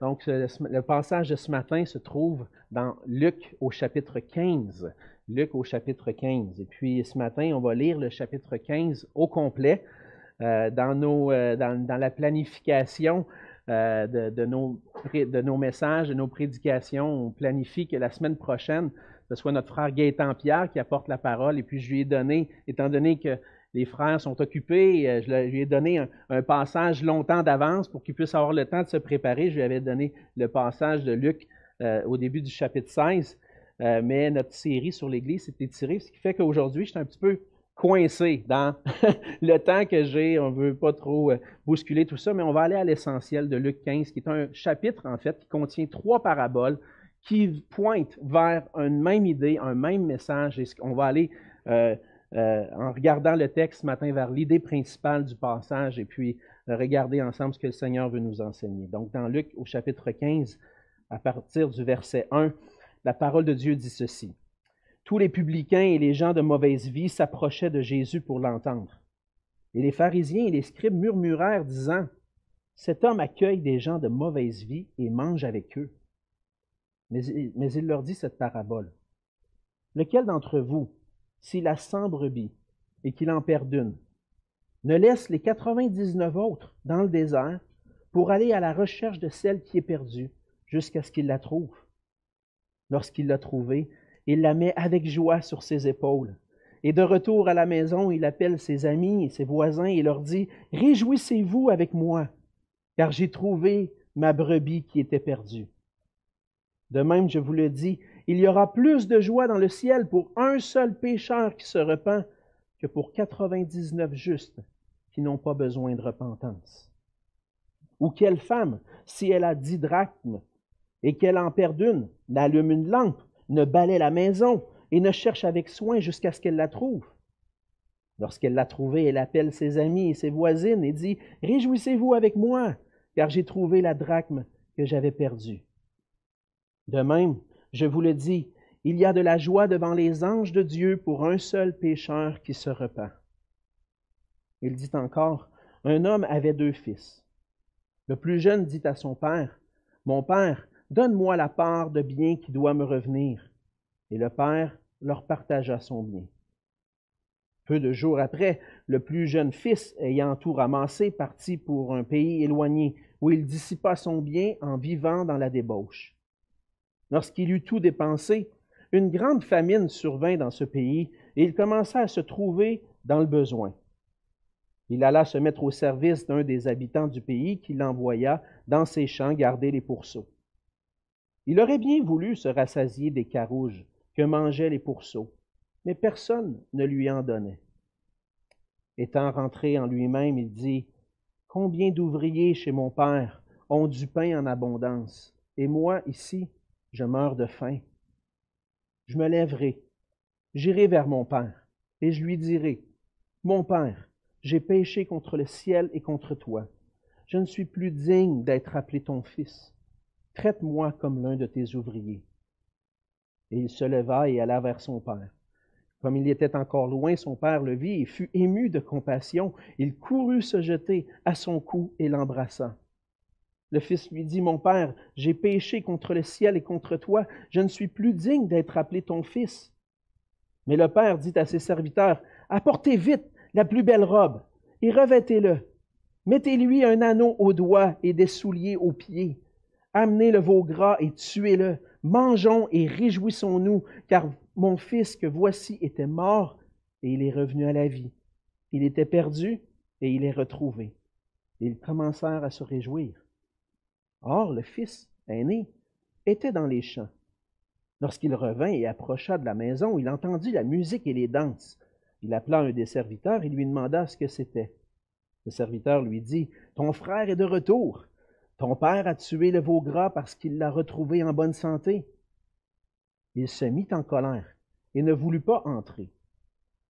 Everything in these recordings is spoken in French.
Donc, le passage de ce matin se trouve dans Luc au chapitre 15. Luc au chapitre 15. Et puis, ce matin, on va lire le chapitre 15 au complet. Euh, euh, dans, la planification euh, de, nos, de nos messages, de nos prédications, on planifie que la semaine prochaine, ce soit notre frère Gaëtan Pierre qui apporte la parole. Et puis, je lui ai donné, étant donné que les frères sont occupés. Euh, je lui ai donné un, passage longtemps d'avance pour qu'il puisse avoir le temps de se préparer. Je lui avais donné le passage de Luc euh, au début du chapitre 16. Euh, mais notre série sur l'Église s'est étirée, ce qui fait qu'aujourd'hui, je suis un petit peu coincé dans le temps que j'ai. On ne veut pas trop bousculer tout ça, mais on va aller à l'essentiel de Luc 15, qui est un chapitre, en fait, qui contient trois paraboles qui pointent vers une même idée, un même message. On va aller euh, en regardant le texte ce matin vers l'idée principale du passage et puis euh, regarder ensemble ce que le Seigneur veut nous enseigner. Donc, dans Luc au chapitre 15, à partir du verset 1, la parole de Dieu dit ceci. Tous les publicains et les gens de mauvaise vie s'approchaient de Jésus pour l'entendre. Et les pharisiens et les scribes murmurèrent, disant, Cet homme accueille des gens de mauvaise vie et mange avec eux. Mais, mais il leur dit cette parabole. Lequel d'entre vous, s'il a cent brebis et qu'il en perd une, ne laisse les 99 autres dans le désert pour aller à la recherche de celle qui est perdue jusqu'à ce qu'il la trouve. Lorsqu'il l'a trouvée, il la met avec joie sur ses épaules. Et de retour à la maison, il appelle ses amis et ses voisins et leur dit, Réjouissez-vous avec moi, car j'ai trouvé ma brebis qui était perdue. De même, je vous le dis, il y aura plus de joie dans le ciel pour un seul pécheur qui se repent que pour 99 justes qui n'ont pas besoin de repentance. Ou quelle femme, si elle a dix drachmes et qu'elle en perd une, n'allume une lampe, ne balaie la maison et ne cherche avec soin jusqu'à ce qu'elle la trouve. Lorsqu'elle l'a trouvée, elle appelle ses amis et ses voisines et dit Réjouissez-vous avec moi, car j'ai trouvé la drachme que j'avais perdue. De même, je vous le dis, il y a de la joie devant les anges de Dieu pour un seul pécheur qui se repent. Il dit encore, un homme avait deux fils. Le plus jeune dit à son père, Mon père, donne-moi la part de bien qui doit me revenir. Et le père leur partagea son bien. Peu de jours après, le plus jeune fils, ayant tout ramassé, partit pour un pays éloigné, où il dissipa son bien en vivant dans la débauche. Lorsqu'il eut tout dépensé, une grande famine survint dans ce pays et il commença à se trouver dans le besoin. Il alla se mettre au service d'un des habitants du pays qui l'envoya dans ses champs garder les pourceaux. Il aurait bien voulu se rassasier des carouges que mangeaient les pourceaux, mais personne ne lui en donnait. Étant rentré en lui-même, il dit, Combien d'ouvriers chez mon père ont du pain en abondance, et moi ici, je meurs de faim. Je me lèverai, j'irai vers mon Père, et je lui dirai, Mon Père, j'ai péché contre le ciel et contre toi. Je ne suis plus digne d'être appelé ton fils. Traite-moi comme l'un de tes ouvriers. Et il se leva et alla vers son père. Comme il était encore loin, son père le vit et fut ému de compassion. Il courut se jeter à son cou et l'embrassa. Le fils lui dit, Mon père, j'ai péché contre le ciel et contre toi, je ne suis plus digne d'être appelé ton fils. Mais le père dit à ses serviteurs, Apportez vite la plus belle robe et revêtez-le. Mettez-lui un anneau au doigt et des souliers aux pieds. Amenez le veau gras et tuez-le. Mangeons et réjouissons-nous, car mon fils que voici était mort et il est revenu à la vie. Il était perdu et il est retrouvé. ils commencèrent à se réjouir. Or, le fils aîné était dans les champs. Lorsqu'il revint et approcha de la maison, il entendit la musique et les danses. Il appela un des serviteurs et lui demanda ce que c'était. Le serviteur lui dit, Ton frère est de retour. Ton père a tué le veau gras parce qu'il l'a retrouvé en bonne santé. Il se mit en colère et ne voulut pas entrer.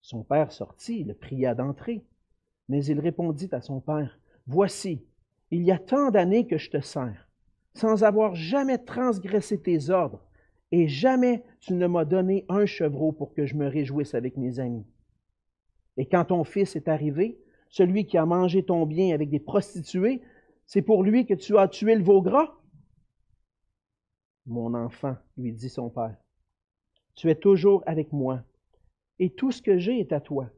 Son père sortit, le pria d'entrer. Mais il répondit à son père, Voici, il y a tant d'années que je te sers, sans avoir jamais transgressé tes ordres, et jamais tu ne m'as donné un chevreau pour que je me réjouisse avec mes amis. Et quand ton fils est arrivé, celui qui a mangé ton bien avec des prostituées, c'est pour lui que tu as tué le veau gras? Mon enfant, lui dit son père, tu es toujours avec moi, et tout ce que j'ai est à toi.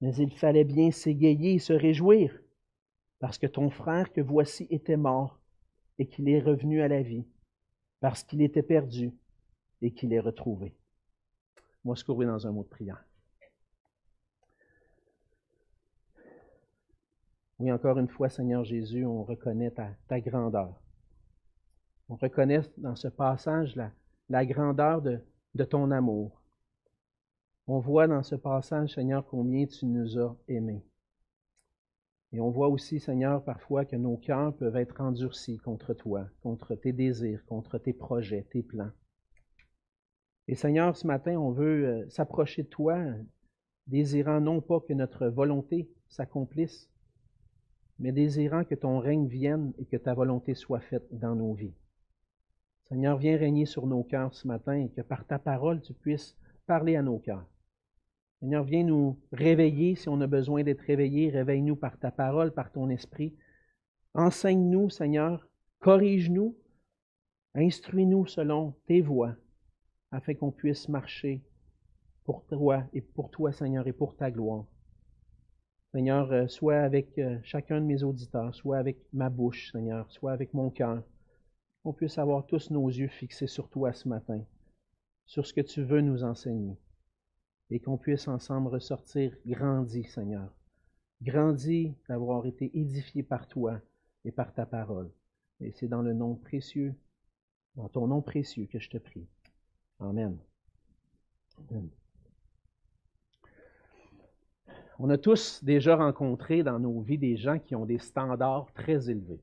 Mais il fallait bien s'égayer et se réjouir, parce que ton frère que voici était mort, et qu'il est revenu à la vie, parce qu'il était perdu, et qu'il est retrouvé. Moi, se courir dans un mot de prière. Oui, encore une fois, Seigneur Jésus, on reconnaît ta, grandeur. On reconnaît dans ce passage la, grandeur de, de ton amour. On voit dans ce passage, Seigneur, combien tu nous as aimés. Et on voit aussi, Seigneur, parfois que nos cœurs peuvent être endurcis contre toi, contre tes désirs, contre tes projets, tes plans. Et Seigneur, ce matin, on veut euh, s'approcher de toi, désirant non pas que notre volonté s'accomplisse, mais désirant que ton règne vienne et que ta volonté soit faite dans nos vies. Seigneur, viens régner sur nos cœurs ce matin et que par ta parole, tu puisses parler à nos cœurs. Seigneur, viens nous réveiller si on a besoin d'être réveillé. Réveille-nous par ta parole, par ton esprit. Enseigne-nous, Seigneur. Corrige-nous. Instruis-nous selon tes voies afin qu'on puisse marcher pour toi et pour toi, Seigneur, et pour ta gloire. Seigneur, euh, soit avec euh, chacun de mes auditeurs, soit avec ma bouche, Seigneur, soit avec mon cœur, qu'on puisse avoir tous nos yeux fixés sur toi ce matin, sur ce que tu veux nous enseigner, et qu'on puisse ensemble ressortir grandi, Seigneur, grandi d'avoir été édifié par toi et par ta parole. Et c'est dans le nom précieux, dans ton nom précieux que je te prie. Amen. On a tous déjà rencontré dans nos vies des gens qui ont des standards très élevés.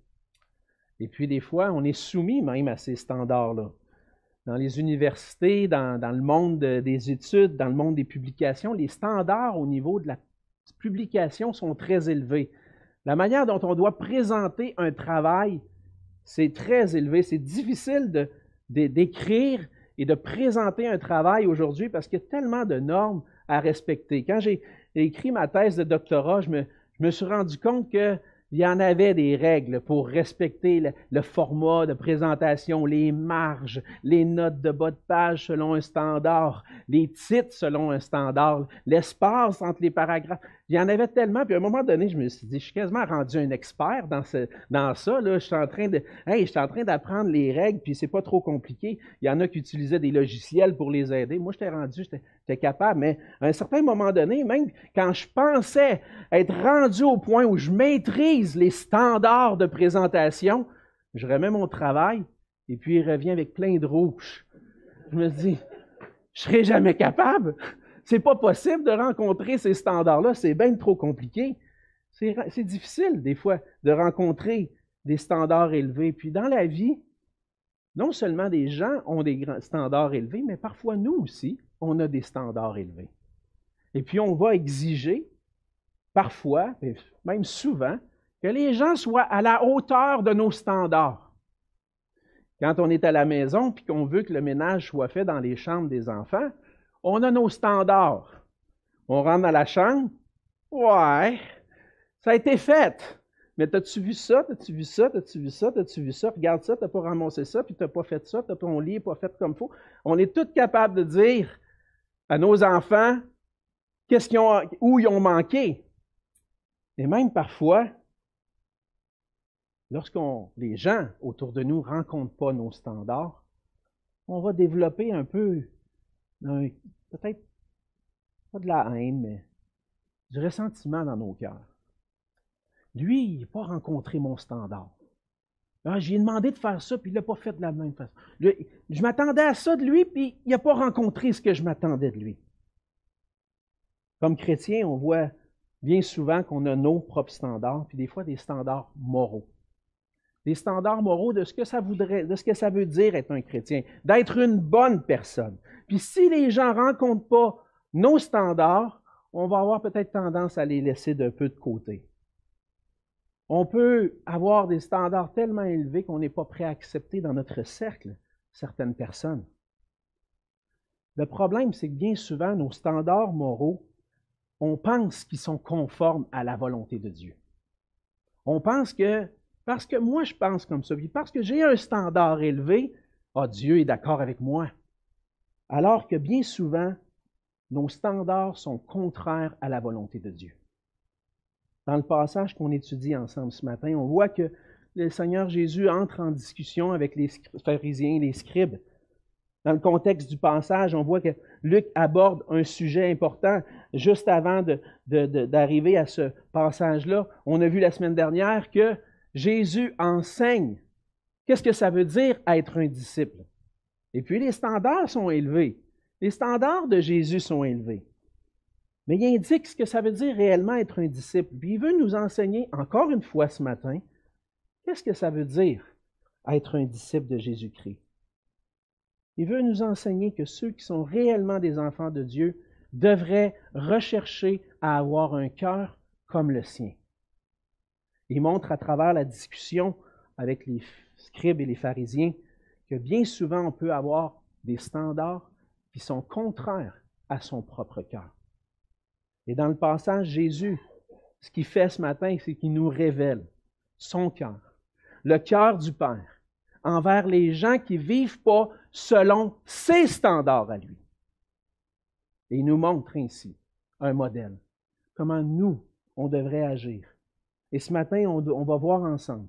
Et puis des fois, on est soumis même à ces standards-là. Dans les universités, dans, le monde des études, dans le monde des publications, les standards au niveau de la publication sont très élevés. La manière dont on doit présenter un travail, c'est très élevé. C'est difficile d'écrire et de présenter un travail aujourd'hui parce qu'il y a tellement de normes à respecter. Quand j'ai écrit ma thèse de doctorat, je me, je me suis rendu compte que il y en avait des règles pour respecter le, format de présentation, les marges, les notes de bas de page selon un standard, les titres selon un standard, l'espace entre les paragraphes. Il y en avait tellement, puis à un moment donné, je me suis dit, je suis quasiment rendu un expert dans, ce, dans ça. Là. Je suis en train de, hey, d'apprendre les règles, puis c'est pas trop compliqué. Il y en a qui utilisaient des logiciels pour les aider. Moi, j'étais rendu, j'étais capable, mais à un certain moment donné, même quand je pensais être rendu au point où je maîtrise les standards de présentation, je remets mon travail et puis il revient avec plein de rouge. Je me dis, je serai jamais capable. C'est pas possible de rencontrer ces standards-là, c'est bien trop compliqué. C'est difficile des fois de rencontrer des standards élevés. Puis dans la vie, non seulement des gens ont des standards élevés, mais parfois nous aussi, on a des standards élevés. Et puis on va exiger, parfois, même souvent, que les gens soient à la hauteur de nos standards. Quand on est à la maison puis qu'on veut que le ménage soit fait dans les chambres des enfants, on a nos standards. On rentre dans la chambre, ouais, ça a été fait. Mais t'as-tu vu ça? T'as-tu vu ça? T'as-tu vu ça? T'as-tu vu ça? Regarde ça, t'as pas ramassé ça, puis t'as pas fait ça, t'as ton lit pas fait comme faut. On est tous capables de dire à nos enfants qu'est-ce qu'ils ont, où ils ont manqué. Et même parfois, lorsqu'on les gens autour de nous rencontrent pas nos standards, on va développer un peu, peut-être pas de la haine, mais du ressentiment dans nos cœurs. Lui, il n'a pas rencontré mon standard. Ah, j'ai demandé de faire ça, puis il ne l'a pas fait de la même façon. je m'attendais à ça de lui, puis il n'a pas rencontré ce que je m'attendais de lui. Comme chrétien, on voit bien souvent qu'on a nos propres standards, puis des fois des standards moraux des standards moraux de ce que ça voudrait, de ce que ça veut dire être un chrétien, d'être une bonne personne. Puis si les gens ne rencontrent pas nos standards, on va avoir peut-être tendance à les laisser d'un peu de côté. On peut avoir des standards tellement élevés qu'on n'est pas prêt à accepter dans notre cercle certaines personnes. Le problème, c'est que bien souvent, nos standards moraux, on pense qu'ils sont conformes à la volonté de Dieu. On pense que parce que moi, je pense comme ça. Puis parce que j'ai un standard élevé, Ah, Dieu est d'accord avec moi. Alors que bien souvent, nos standards sont contraires à la volonté de Dieu. Dans le passage qu'on étudie ensemble ce matin, on voit que le Seigneur Jésus entre en discussion avec les pharisiens, les scribes. Dans le contexte du passage, on voit que Luc aborde un sujet important juste avant d'arriver à ce passage-là. On a vu la semaine dernière que Jésus enseigne. Qu'est-ce que ça veut dire être un disciple? Et puis les standards sont élevés. Les standards de Jésus sont élevés. Mais il indique ce que ça veut dire réellement être un disciple. Puis il veut nous enseigner encore une fois ce matin, qu'est-ce que ça veut dire être un disciple de Jésus-Christ. Il veut nous enseigner que ceux qui sont réellement des enfants de Dieu devraient rechercher à avoir un cœur comme le sien. Il montre à travers la discussion avec les scribes et les pharisiens que bien souvent on peut avoir des standards qui sont contraires à son propre cœur. Et dans le passage, Jésus, ce qu'il fait ce matin, c'est qu'il nous révèle son cœur, le cœur du Père, envers les gens qui ne vivent pas selon ses standards à lui. Et il nous montre ainsi un modèle, comment nous, on devrait agir. Et ce matin, on, va voir ensemble,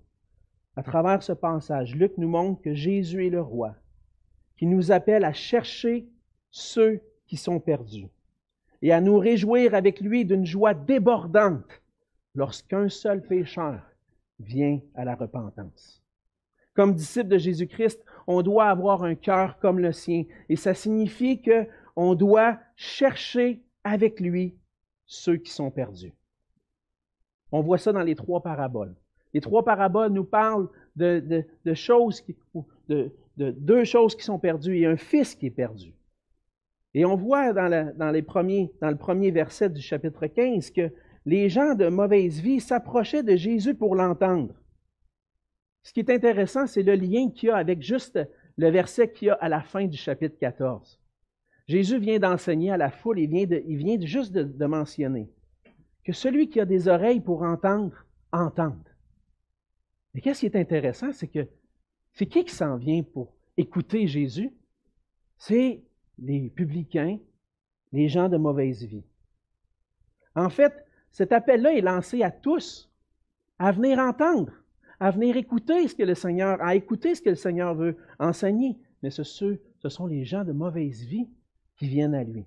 à travers ce passage, Luc nous montre que Jésus est le roi, qui nous appelle à chercher ceux qui sont perdus et à nous réjouir avec lui d'une joie débordante lorsqu'un seul pécheur vient à la repentance. Comme disciple de Jésus-Christ, on doit avoir un cœur comme le sien et ça signifie que on doit chercher avec lui ceux qui sont perdus. On voit ça dans les trois paraboles. Les trois paraboles nous parlent de, deux choses qui sont perdues et un fils qui est perdu. Et on voit dans, le premier verset du chapitre 15 que les gens de mauvaise vie s'approchaient de Jésus pour l'entendre. Ce qui est intéressant, c'est le lien qu'il y a avec juste le verset qu'il y a à la fin du chapitre 14. Jésus vient d'enseigner à la foule, il vient, juste de mentionner que celui qui a des oreilles pour entendre, entende. Et qu'est-ce qui est intéressant, c'est que c'est qui qui s'en vient pour écouter Jésus? C'est les publicains, les gens de mauvaise vie. En fait, cet appel-là est lancé à tous à venir entendre, à venir écouter ce que le Seigneur, à écouter ce que le Seigneur veut enseigner. Mais ce sont les gens de mauvaise vie qui viennent à lui.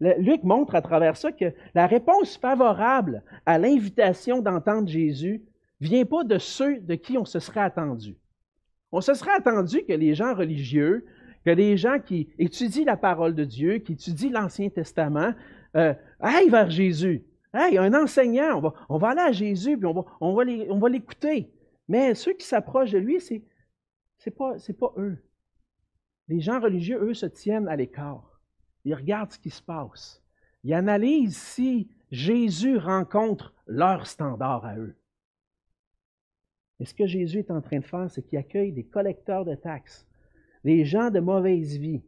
Luc montre à travers ça que la réponse favorable à l'invitation d'entendre Jésus vient pas de ceux de qui on se serait attendu. On se serait attendu que les gens religieux, que les gens qui étudient la parole de Dieu, qui étudient l'Ancien Testament, euh, aillent vers Jésus. Hey, un enseignant, on va, aller à Jésus, puis on va, l'écouter. Mais ceux qui s'approchent de lui, c'est n'est pas eux. Les gens religieux, eux, se tiennent à l'écart. Ils regardent ce qui se passe. Ils analysent si Jésus rencontre leur standard à eux. Et ce que Jésus est en train de faire, c'est qu'il accueille des collecteurs de taxes, des gens de mauvaise vie.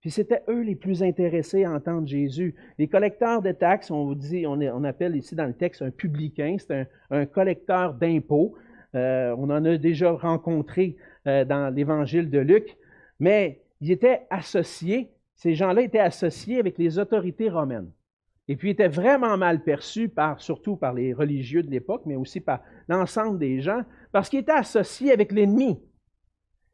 Puis c'était eux les plus intéressés à entendre Jésus. Les collecteurs de taxes, on dit, on, appelle ici dans le texte un publicain, c'est un, collecteur d'impôts. Euh, on en a déjà rencontré euh, dans l'évangile de Luc, mais ils étaient associés, ces gens-là étaient associés avec les autorités romaines. Et puis étaient vraiment mal perçus, surtout par les religieux de l'époque, mais aussi par l'ensemble des gens, parce qu'ils étaient associés avec l'ennemi.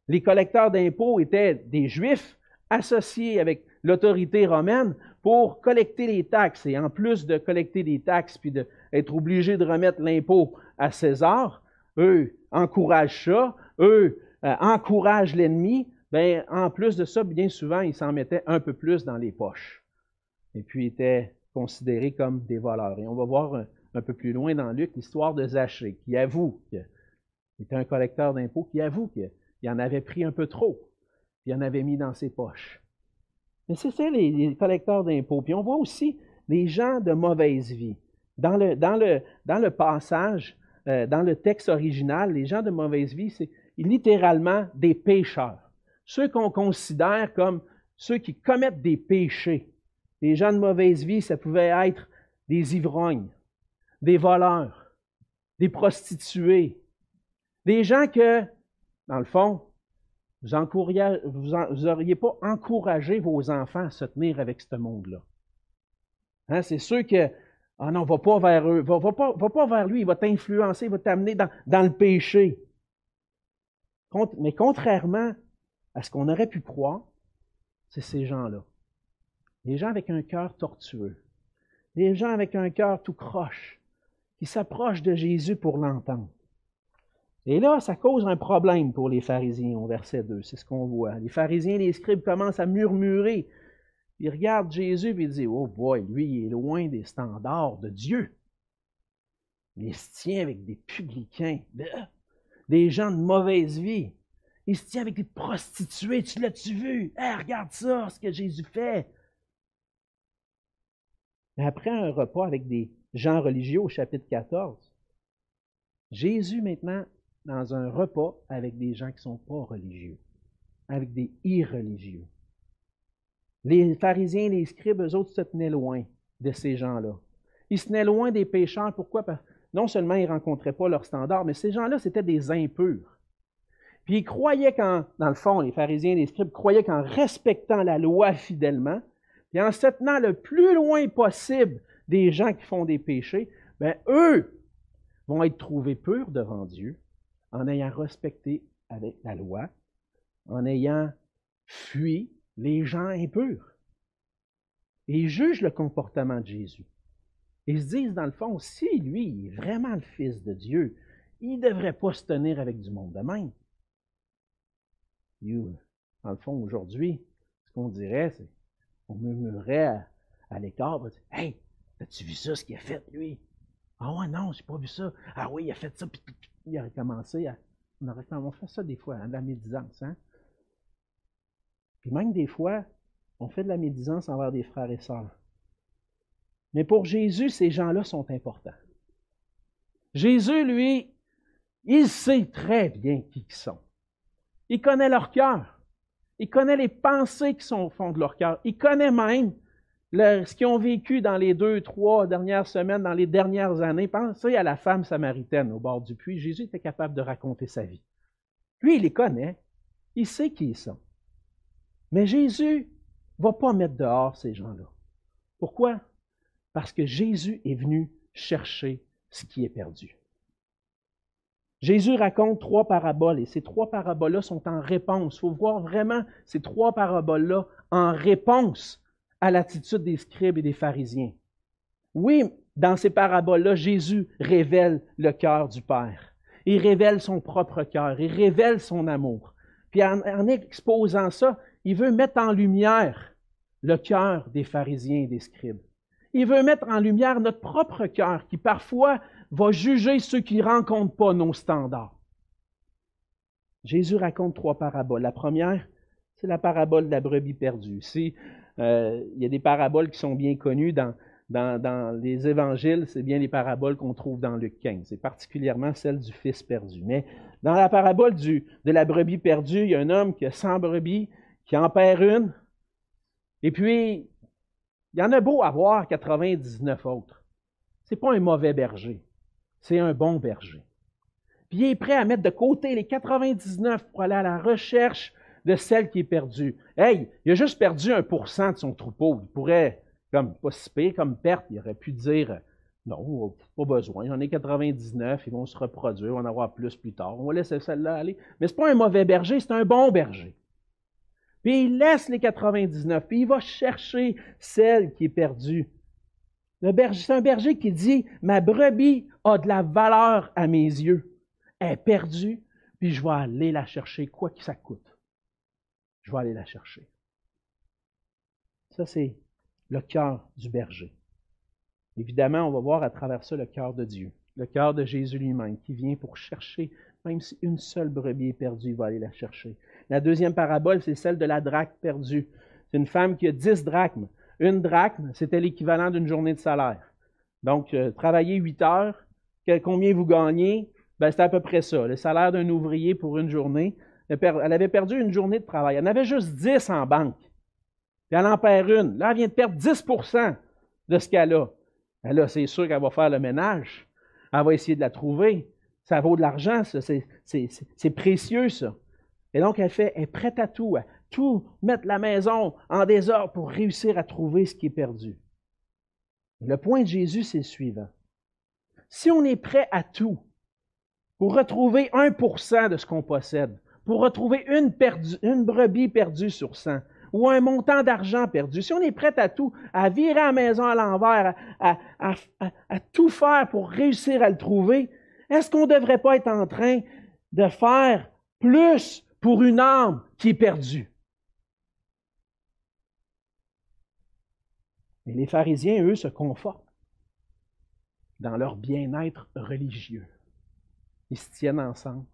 Les collecteurs d'impôts étaient des Juifs associés avec l'autorité romaine pour collecter les taxes. Et en plus de collecter des taxes, puis d'être obligés de remettre l'impôt à César, eux encouragent ça, eux euh, encouragent l'ennemi. Ben, en plus de ça, bien souvent, ils s'en mettaient un peu plus dans les poches. Et puis, étaient considérés comme des voleurs. Et on va voir un, peu plus loin dans Luc l'histoire de Zachée, qui avoue qu'il était un collecteur d'impôts, qui avoue qu'il en avait pris un peu trop, puis il en avait mis dans ses poches. Mais c'est ça les, collecteurs d'impôts. Puis on voit aussi les gens de mauvaise vie. Dans le passage, euh, dans le texte original, les gens de mauvaise vie, c'est littéralement des pécheurs. Ceux qu'on considère comme ceux qui commettent des péchés. Les gens de mauvaise vie, ça pouvait être des ivrognes, des voleurs, des prostituées, des gens que, dans le fond, vous n'auriez pas encouragé vos enfants à se tenir avec ce monde-là. Hein, c'est sûr que, ah non, va pas vers eux, va, pas, va pas vers lui, il va t'influencer, il va t'amener dans, dans, le péché. Mais contrairement à ce qu'on aurait pu croire, c'est ces gens-là. Les gens avec un cœur tortueux, les gens avec un cœur tout croche, qui s'approchent de Jésus pour l'entendre. Et là, ça cause un problème pour les pharisiens au verset 2, c'est ce qu'on voit. Les pharisiens, les scribes commencent à murmurer. Ils regardent Jésus et ils disent, oh boy, lui, il est loin des standards de Dieu. il se tient avec des publicains, des gens de mauvaise vie. Il se tient avec des prostituées, tu l'as-tu vu? regarde ça, ce que Jésus fait. Après un repas avec des gens religieux au chapitre 14, Jésus maintenant dans un repas avec des gens qui ne sont pas religieux, avec des irreligieux. Les pharisiens les scribes, eux autres, se tenaient loin de ces gens-là. Ils se tenaient loin des pécheurs. Pourquoi? Non seulement ils ne rencontraient pas leurs standards, mais ces gens-là, c'était des impurs. Puis ils croyaient qu'en, dans le fond, les pharisiens les scribes croyaient qu'en respectant la loi fidèlement, et en se tenant le plus loin possible des gens qui font des péchés, bien, eux vont être trouvés purs devant Dieu en ayant respecté la loi, en ayant fui les gens impurs. Et ils jugent le comportement de Jésus. Ils se disent, dans le fond, si lui est vraiment le Fils de Dieu, il ne devrait pas se tenir avec du monde de même. Dans le fond, aujourd'hui, ce qu'on dirait, c'est on murmurait à, l'écart, Hey, as-tu vu ça, ce qu'il a fait, lui? Ah ouais, non, j'ai pas vu ça. Ah oui, il a fait ça, puis il a recommencé à. On, on fait ça des fois, hein, de la médisance. Hein? Puis même des fois, on fait de la médisance envers des frères et sœurs. Mais pour Jésus, ces gens-là sont importants. Jésus, lui, il sait très bien qui ils sont. Il connaît leur cœur. Il connaît les pensées qui sont au fond de leur cœur. Il connaît même ce qu'ils ont vécu dans les deux, trois dernières semaines, dans les dernières années. Pensez à la femme samaritaine au bord du puits. Jésus était capable de raconter sa vie. Lui, il les connaît. Il sait qui ils sont. Mais Jésus ne va pas mettre dehors ces gens-là. Pourquoi? Parce que Jésus est venu chercher ce qui est perdu. Jésus raconte trois paraboles et ces trois paraboles-là sont en réponse. Il faut voir vraiment ces trois paraboles-là en réponse à l'attitude des scribes et des pharisiens. Oui, dans ces paraboles-là, Jésus révèle le cœur du Père. Il révèle son propre cœur, il révèle son amour. Puis en, exposant ça, il veut mettre en lumière le cœur des pharisiens et des scribes. Il veut mettre en lumière notre propre cœur qui parfois va juger ceux qui ne rencontrent pas nos standards. Jésus raconte trois paraboles. La première, c'est la parabole de la brebis perdue. Si euh, il y a des paraboles qui sont bien connues dans, les évangiles, c'est bien les paraboles qu'on trouve dans Luc 15, C'est particulièrement celle du fils perdu. Mais dans la parabole de la brebis perdue, il y a un homme qui a 100 brebis, qui en perd une, et puis il y en a beau avoir 99 autres. C'est pas un mauvais berger, c'est un bon berger. Puis il est prêt à mettre de côté les 99 pour aller à la recherche de celle qui est perdue. Hey, il a juste perdu un pour cent de son troupeau. Il pourrait, comme pas comme perte, il aurait pu dire non, pas besoin, j'en ai 99, ils vont se reproduire, on va en avoir plus plus tard. On va laisser celle-là aller. Mais ce n'est pas un mauvais berger, c'est un bon berger. Puis il laisse les 99, puis il va chercher celle qui est perdue. C'est un berger qui dit Ma brebis a de la valeur à mes yeux. Elle est perdue, puis je vais aller la chercher, quoi que ça coûte je vais aller la chercher. Ça, c'est le cœur du berger. Évidemment, on va voir à travers ça le cœur de Dieu, le cœur de Jésus lui-même, qui vient pour chercher, même si une seule brebis est perdue, il va aller la chercher. La deuxième parabole, c'est celle de la drachme perdue. C'est une femme qui a dix drachmes. Une drachme, c'était l'équivalent d'une journée de salaire. Donc, euh, travailler huit heures, combien vous gagnez? Ben, c'est à peu près ça. Le salaire d'un ouvrier pour une journée, elle avait perdu une journée de travail. Elle en avait juste 10 en banque. Puis elle en perd une. Là, elle vient de perdre 10% de ce qu'elle a. Ben là, c'est sûr qu'elle va faire le ménage. Elle va essayer de la trouver. Ça vaut de l'argent, ça. C'est précieux, ça. Et donc, elle, fait, est prête à tout, tout mettre la maison en désordre pour réussir à trouver ce qui est perdu. Le point de Jésus, c'est le suivant. Si on est prêt à tout pour retrouver 1% de ce qu'on possède, pour retrouver une, brebis perdue sur 100, ou un montant d'argent perdu, si on est prêt à tout, à virer la maison à l'envers, à, à, tout faire pour réussir à le trouver, est-ce qu'on ne devrait pas être en train de faire plus pour une âme qui est perdue? Et les pharisiens, eux, se confortent dans leur bien-être religieux. Ils se tiennent ensemble,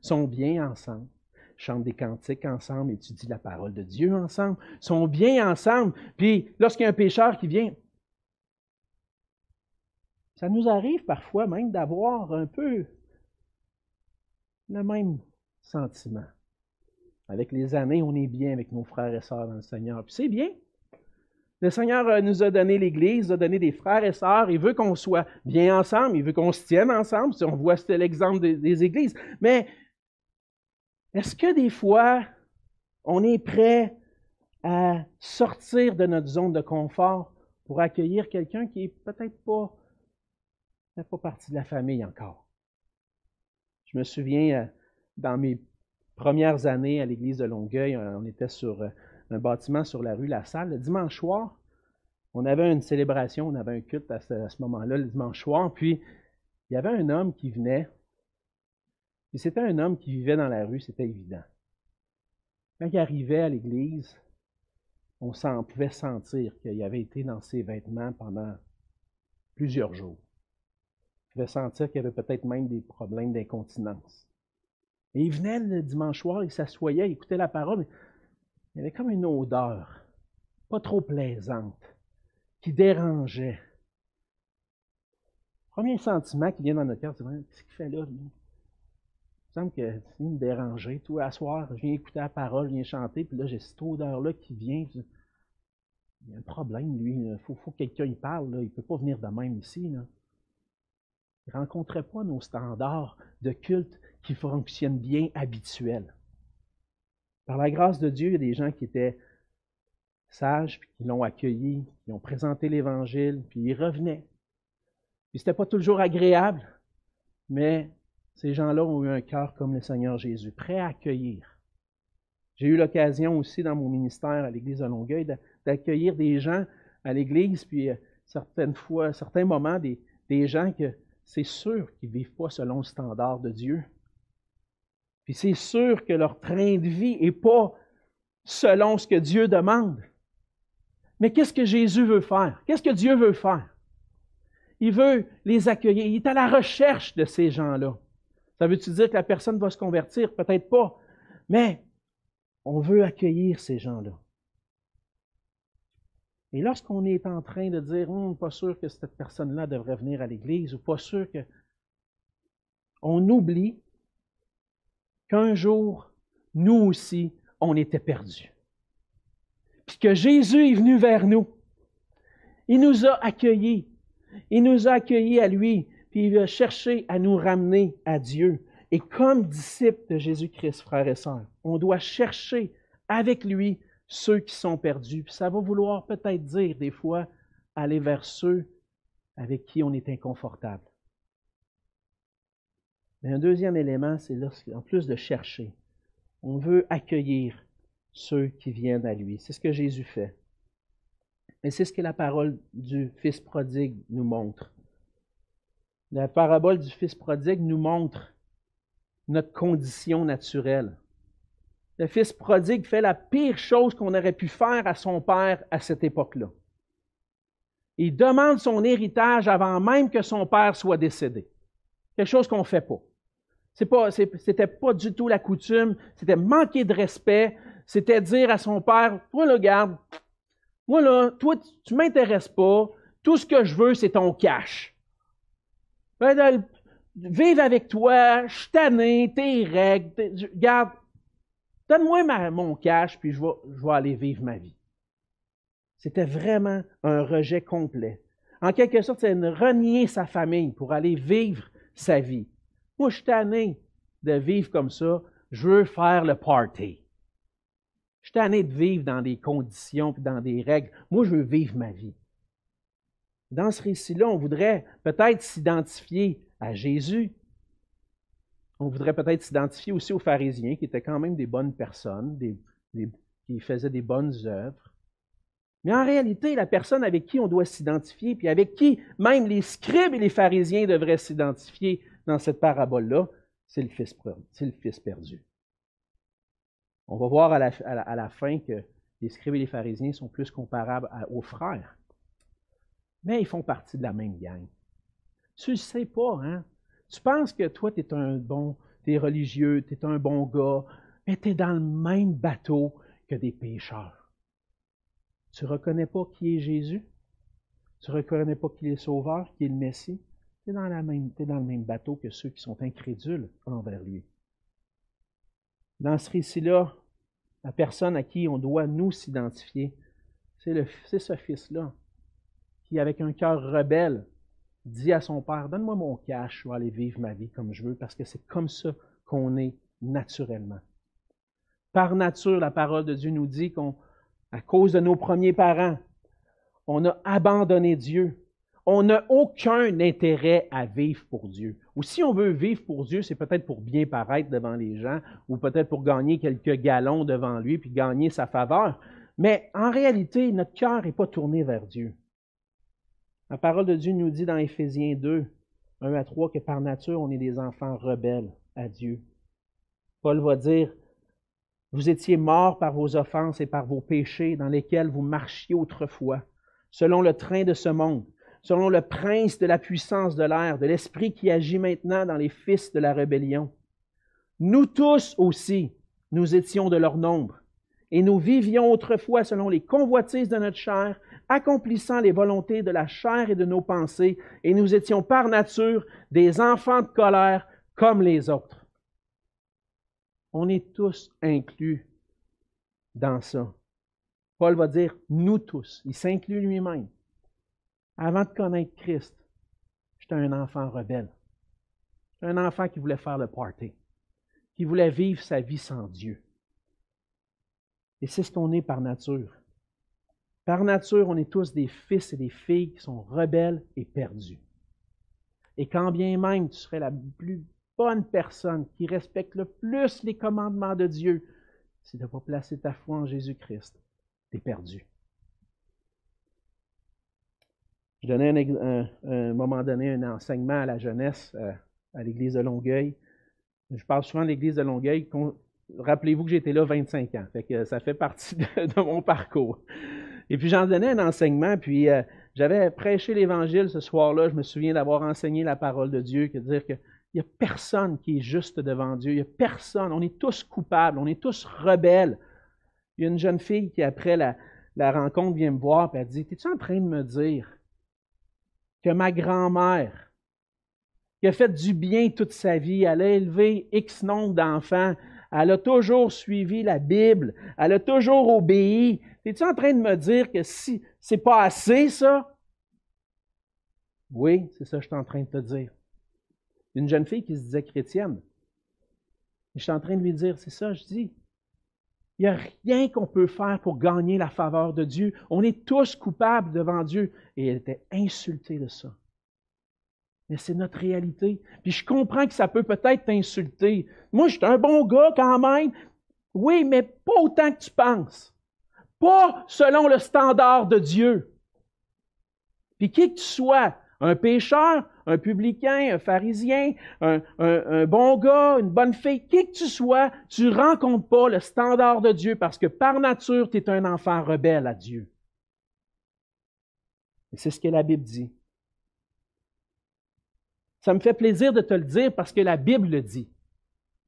sont bien ensemble, chantent des cantiques ensemble, étudient la parole de Dieu ensemble, sont bien ensemble. Puis lorsqu'il y a un pécheur qui vient, ça nous arrive parfois même d'avoir un peu le même sentiment. Avec les années, on est bien avec nos frères et sœurs dans le Seigneur. Puis c'est bien. Le Seigneur euh, nous a donné l'Église, nous a donné des frères et sœurs. Il veut qu'on soit bien ensemble, il veut qu'on se tienne ensemble. Si on voit, l'exemple des, Églises. Mais est-ce que des fois, on est prêt à sortir de notre zone de confort pour accueillir quelqu'un qui est peut-être pas, pas partie de la famille encore? Je me souviens, euh, dans mes premières années à l'église de Longueuil, on était sur euh, un bâtiment sur la rue La Salle. Le dimanche soir, on avait une célébration, on avait un culte à ce, moment-là, le dimanche soir, puis il y avait un homme qui venait et c'était un homme qui vivait dans la rue, c'était évident. Quand il arrivait à l'église, on pouvait sentir qu'il avait été dans ses vêtements pendant plusieurs jours. On pouvait sentir qu'il avait peut-être même des problèmes d'incontinence. Et il venait le dimanche soir, il s'assoyait, il écoutait la parole, il y avait comme une odeur, pas trop plaisante, qui dérangeait. Premier sentiment qui vient dans notre cœur, c'est qu'est-ce qu'il fait là? Il me semble que c'est me déranger. Tout à soir, je viens écouter la parole, je viens chanter, puis là, j'ai cette odeur-là qui vient. Il y a un problème, lui. Il faut, que quelqu'un y parle. Il ne peut pas venir de même ici. Il ne rencontrait pas nos standards de culte qui fonctionnent bien habituels. Par la grâce de Dieu, il y a des gens qui étaient sages, puis qui l'ont accueilli, qui ont présenté l'Évangile, puis ils revenaient. Puis c'était pas toujours agréable, mais ces gens-là ont eu un cœur comme le Seigneur Jésus, prêt à accueillir. J'ai eu l'occasion aussi dans mon ministère à l'Église de Longueuil d'accueillir des gens à l'Église, puis euh, certaines fois, certains moments, des, gens que c'est sûr qu'ils ne vivent pas selon le standard de Dieu. Puis c'est sûr que leur train de vie n'est pas selon ce que Dieu demande. Mais qu'est-ce que Jésus veut faire? Qu'est-ce que Dieu veut faire? Il veut les accueillir. Il est à la recherche de ces gens-là. Ça veut-tu dire que la personne va se convertir? Peut-être pas. Mais on veut accueillir ces gens-là. Et lorsqu'on est en train de dire, hum, pas sûr que cette personne-là devrait venir à l'Église, ou pas sûr que. On oublie qu'un jour, nous aussi, on était perdus. Puis que Jésus est venu vers nous. Il nous a accueillis. Il nous a accueillis à lui puis il va chercher à nous ramener à Dieu. Et comme disciples de Jésus-Christ, frères et sœurs, on doit chercher avec lui ceux qui sont perdus. Puis ça va vouloir peut-être dire des fois aller vers ceux avec qui on est inconfortable. Mais un deuxième élément, c'est lorsqu'en plus de chercher, on veut accueillir ceux qui viennent à lui. C'est ce que Jésus fait. Et c'est ce que la parole du Fils prodigue nous montre. La parabole du Fils prodigue nous montre notre condition naturelle. Le Fils prodigue fait la pire chose qu'on aurait pu faire à son père à cette époque-là. Il demande son héritage avant même que son père soit décédé. Quelque chose qu'on ne fait pas. Ce n'était pas du tout la coutume, c'était manquer de respect, c'était dire à son père, toi là, garde, moi là, toi, tu ne m'intéresses pas, tout ce que je veux, c'est ton cash. Ben, vivre avec toi, je suis tes règles, garde, donne-moi mon cash, puis je vais, je vais aller vivre ma vie. C'était vraiment un rejet complet. En quelque sorte, c'est renier sa famille pour aller vivre sa vie. Moi, je suis tanné de vivre comme ça. Je veux faire le party. Je suis tanné de vivre dans des conditions et dans des règles. Moi, je veux vivre ma vie. Dans ce récit-là, on voudrait peut-être s'identifier à Jésus. On voudrait peut-être s'identifier aussi aux pharisiens, qui étaient quand même des bonnes personnes, qui faisaient des bonnes œuvres. Mais en réalité, la personne avec qui on doit s'identifier, puis avec qui même les scribes et les pharisiens devraient s'identifier dans cette parabole-là, c'est le, fils, perdu. On va voir à la, fin que les scribes et les pharisiens sont plus comparables aux frères. Mais ils font partie de la même gang. Tu ne sais pas, hein? Tu penses que toi, tu es un bon, tu es religieux, tu es un bon gars, mais tu es dans le même bateau que des pécheurs. Tu ne reconnais pas qui est Jésus? Tu ne reconnais pas qui est Sauveur, qui est le Messie? Tu es, dans le même bateau que ceux qui sont incrédules envers lui. Dans ce récit-là, la personne à qui on doit nous s'identifier, c'est ce fils-là, qui, avec un cœur rebelle, dit à son père, donne-moi mon cash, je vais aller vivre ma vie comme je veux, parce que c'est comme ça qu'on est naturellement. Par nature, la parole de Dieu nous dit qu'à cause de nos premiers parents, on a abandonné Dieu. On n'a aucun intérêt à vivre pour Dieu. Ou si on veut vivre pour Dieu, c'est peut-être pour bien paraître devant les gens, ou peut-être pour gagner quelques galons devant lui, puis gagner sa faveur. Mais en réalité, notre cœur n'est pas tourné vers Dieu. La parole de Dieu nous dit dans Éphésiens 2, 1 à 3, que par nature, on est des enfants rebelles à Dieu. Paul va dire, vous étiez morts par vos offenses et par vos péchés dans lesquels vous marchiez autrefois, selon le train de ce monde, selon le prince de la puissance de l'air, de l'esprit qui agit maintenant dans les fils de la rébellion. Nous tous aussi, nous étions de leur nombre, et nous vivions autrefois selon les convoitises de notre chair, accomplissant les volontés de la chair et de nos pensées, et nous étions par nature des enfants de colère comme les autres. On est tous inclus dans ça. Paul va dire nous tous. Il s'inclut lui-même. Avant de connaître Christ, j'étais un enfant rebelle. Un enfant qui voulait faire le party, qui voulait vivre sa vie sans Dieu. Et c'est ce qu'on est par nature. Par nature, on est tous des fils et des filles qui sont rebelles et perdus. Et quand bien même tu serais la plus bonne personne qui respecte le plus les commandements de Dieu, si tu n'as pas placé ta foi en Jésus-Christ, tu es perdu. Je donnais un, un, moment donné un enseignement à la jeunesse euh, à l'église de Longueuil. Je parle souvent de l'église de Longueuil. Rappelez-vous que j'étais là 25 ans. Que ça fait partie de mon parcours. Et puis j'en donnais un enseignement, puis euh, j'avais prêché l'Évangile ce soir-là. Je me souviens d'avoir enseigné la parole de Dieu, que dire qu'il n'y a personne qui est juste devant Dieu. Il n'y a personne. On est tous coupables, on est tous rebelles. Il y a une jeune fille qui, après la, rencontre, vient me voir et elle dit Es-tu en train de me dire que ma grand-mère, qui a fait du bien toute sa vie, elle a élevé X nombre d'enfants, elle a toujours suivi la Bible, elle a toujours obéi, es-tu en train de me dire que si c'est pas assez, ça? Oui, c'est ça que je suis en train de te dire. Une jeune fille qui se disait chrétienne. je suis en train de lui dire, c'est ça, je dis. Il n'y a rien qu'on peut faire pour gagner la faveur de Dieu. On est tous coupables devant Dieu. Et elle était insultée de ça. Mais c'est notre réalité. Puis je comprends que ça peut peut-être t'insulter. Moi, je suis un bon gars quand même. Oui, mais pas autant que tu penses pas selon le standard de Dieu. Puis qui que tu sois, un pécheur, un publicain, un pharisien, un, bon gars, une bonne fille, qui que tu sois, tu rencontres pas le standard de Dieu parce que par nature, tu es un enfant rebelle à Dieu. Et c'est ce que la Bible dit. Ça me fait plaisir de te le dire parce que la Bible le dit.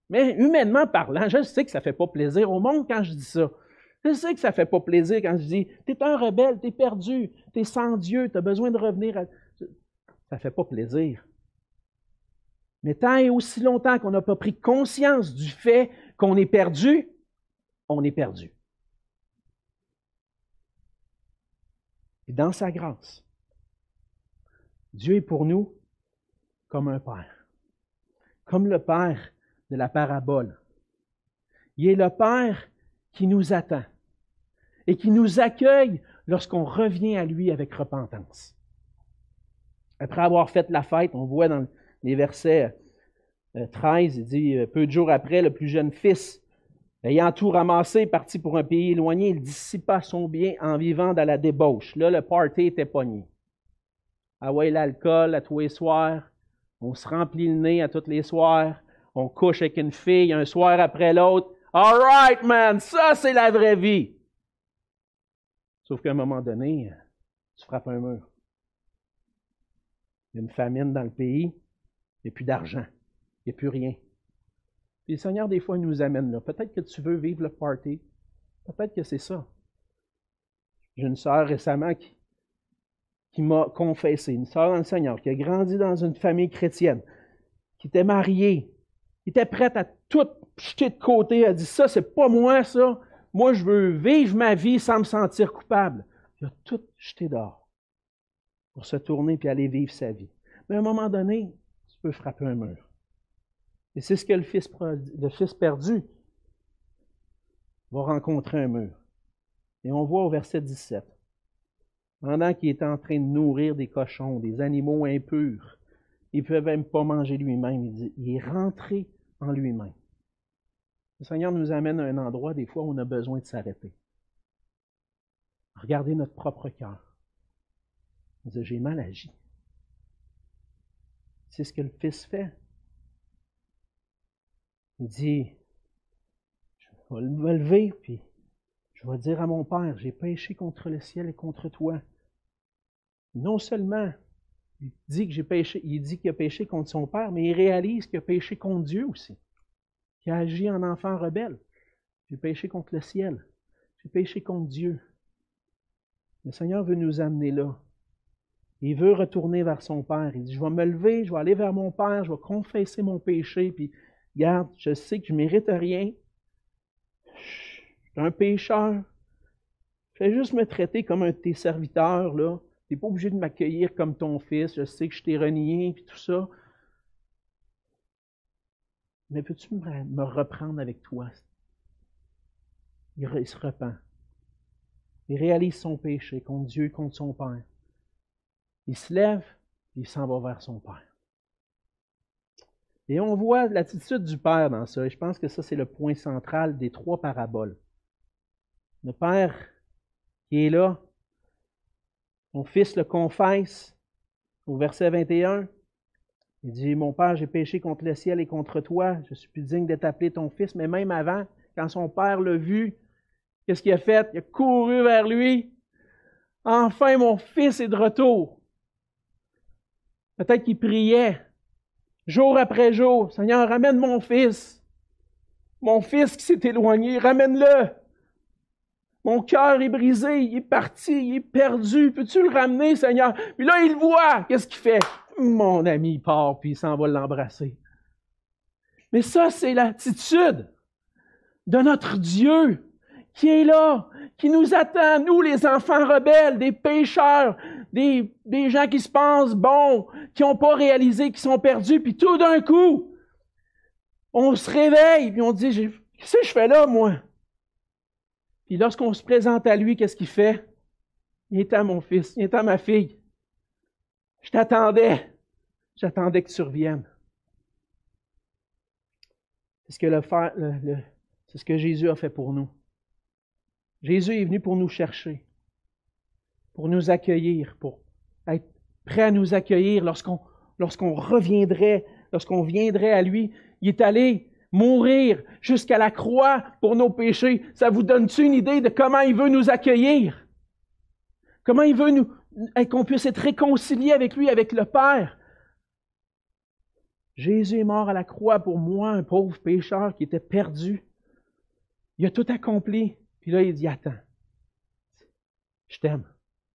Mais humainement parlant, je sais que ça ne fait pas plaisir au monde quand je dis ça. Je sais que ça ne fait pas plaisir quand je dis Tu es un rebelle, tu es perdu, tu es sans Dieu, tu as besoin de revenir à. Ça ne fait pas plaisir. Mais tant et aussi longtemps qu'on n'a pas pris conscience du fait qu'on est perdu, on est perdu. Et dans sa grâce, Dieu est pour nous comme un Père, comme le Père de la parabole Il est le Père qui nous attend et qui nous accueille lorsqu'on revient à lui avec repentance. Après avoir fait la fête, on voit dans les versets 13, euh, il dit, euh, peu de jours après, le plus jeune fils, ayant tout ramassé, parti pour un pays éloigné, il dissipa son bien en vivant dans la débauche. Là, le party était pogné. Ah ouais, l'alcool à tous les soirs, on se remplit le nez à tous les soirs, on couche avec une fille un soir après l'autre. All right, man, ça c'est la vraie vie. Sauf qu'à un moment donné, tu frappes un mur. Il y a une famine dans le pays, il n'y a plus d'argent, il n'y a plus rien. Puis le Seigneur, des fois, nous amène là. Peut-être que tu veux vivre le party. Peut-être que c'est ça. J'ai une sœur récemment qui, qui m'a confessé, une sœur dans le Seigneur, qui a grandi dans une famille chrétienne, qui était mariée, qui était prête à tout jeter de côté. Elle a dit Ça, c'est pas moi, ça. Moi, je veux vivre ma vie sans me sentir coupable. Il a tout jeté dehors pour se tourner puis aller vivre sa vie. Mais à un moment donné, tu peux frapper un mur. Et c'est ce que le fils, le fils perdu va rencontrer un mur. Et on voit au verset 17, pendant qu'il est en train de nourrir des cochons, des animaux impurs, il ne peut même pas manger lui-même. Il, dit, il est rentré en lui-même. Le Seigneur nous amène à un endroit, des fois, où on a besoin de s'arrêter. Regardez notre propre cœur. J'ai mal agi. C'est ce que le Fils fait. Il dit, je vais me lever, puis je vais dire à mon Père, j'ai péché contre le ciel et contre toi. Non seulement il dit il dit qu'il a péché contre son Père, mais il réalise qu'il a péché contre Dieu aussi, qu'il a agi en enfant rebelle. J'ai péché contre le ciel, j'ai péché contre Dieu. Le Seigneur veut nous amener là. Il veut retourner vers son Père. Il dit, je vais me lever, je vais aller vers mon Père, je vais confesser mon péché, puis regarde, je sais que je ne mérite rien. Je suis un pécheur. Fais juste me traiter comme un de tes serviteurs. Tu n'es pas obligé de m'accueillir comme ton fils. Je sais que je t'ai renié, et tout ça. Mais peux-tu me reprendre avec toi? Il se repent. Il réalise son péché contre Dieu contre son Père. Il se lève, il s'en va vers son Père. Et on voit l'attitude du Père dans ça. Et je pense que ça, c'est le point central des trois paraboles. Le Père qui est là, son fils le confesse au verset 21. Il dit, mon Père, j'ai péché contre le ciel et contre toi. Je suis plus digne d'être appelé ton fils. Mais même avant, quand son Père l'a vu, qu'est-ce qu'il a fait? Il a couru vers lui. Enfin, mon fils est de retour. Peut-être qu'il priait jour après jour. Seigneur, ramène mon fils. Mon fils qui s'est éloigné, ramène-le. Mon cœur est brisé, il est parti, il est perdu. Peux-tu le ramener, Seigneur? Puis là, il voit. Qu'est-ce qu'il fait? Mon ami part, puis il s'en va l'embrasser. Mais ça, c'est l'attitude de notre Dieu qui est là, qui nous attend, nous les enfants rebelles, des pécheurs, des, des gens qui se pensent bons, qui n'ont pas réalisé, qui sont perdus, puis tout d'un coup, on se réveille, puis on dit, qu'est-ce que je fais là, moi? Puis lorsqu'on se présente à lui, qu'est-ce qu'il fait? Il est à mon fils, il est à ma fille. Je t'attendais. J'attendais que tu reviennes. C'est ce que, le, ce que Jésus a fait pour nous. Jésus est venu pour nous chercher, pour nous accueillir, pour être prêt à nous accueillir lorsqu'on reviendrait, lorsqu'on viendrait à lui. Il est allé mourir jusqu'à la croix pour nos péchés. Ça vous donne-tu une idée de comment il veut nous accueillir? Comment il veut nous, qu'on puisse être réconcilié avec lui, avec le Père? Jésus est mort à la croix pour moi, un pauvre pécheur qui était perdu. Il a tout accompli. Puis là, il dit, attends, je t'aime,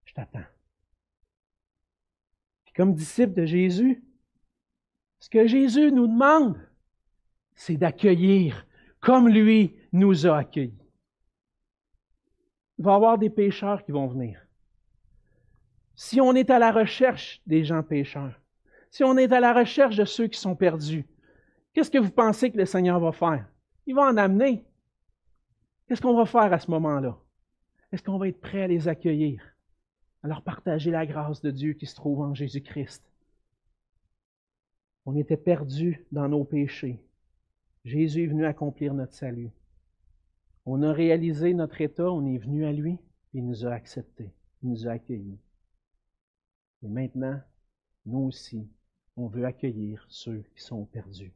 je t'attends. Puis comme disciple de Jésus, ce que Jésus nous demande, c'est d'accueillir comme lui nous a accueillis. Il va y avoir des pécheurs qui vont venir. Si on est à la recherche des gens pécheurs, si on est à la recherche de ceux qui sont perdus, qu'est-ce que vous pensez que le Seigneur va faire? Il va en amener. Qu'est-ce qu'on va faire à ce moment-là? Est-ce qu'on va être prêt à les accueillir, à leur partager la grâce de Dieu qui se trouve en Jésus-Christ? On était perdus dans nos péchés. Jésus est venu accomplir notre salut. On a réalisé notre état, on est venu à lui, il nous a acceptés, il nous a accueillis. Et maintenant, nous aussi, on veut accueillir ceux qui sont perdus.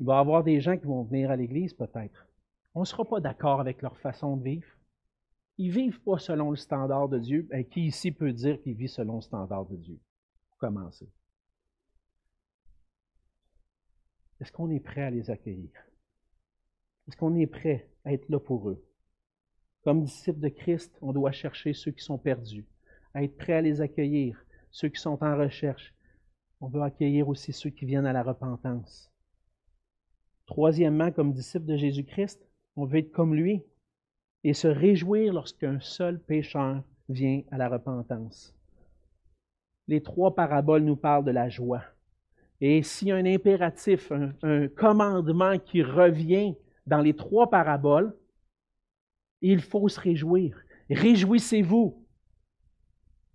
Il va y avoir des gens qui vont venir à l'Église peut-être. On ne sera pas d'accord avec leur façon de vivre. Ils ne vivent pas selon le standard de Dieu. Et qui ici peut dire qu'il vit selon le standard de Dieu? Pour commencer. Est-ce qu'on est prêt à les accueillir? Est-ce qu'on est prêt à être là pour eux? Comme disciples de Christ, on doit chercher ceux qui sont perdus, à être prêt à les accueillir, ceux qui sont en recherche. On veut accueillir aussi ceux qui viennent à la repentance. Troisièmement, comme disciple de Jésus-Christ, on veut être comme lui et se réjouir lorsqu'un seul pécheur vient à la repentance. Les trois paraboles nous parlent de la joie. Et s'il y a un impératif, un, commandement qui revient dans les trois paraboles, il faut se réjouir. Réjouissez-vous.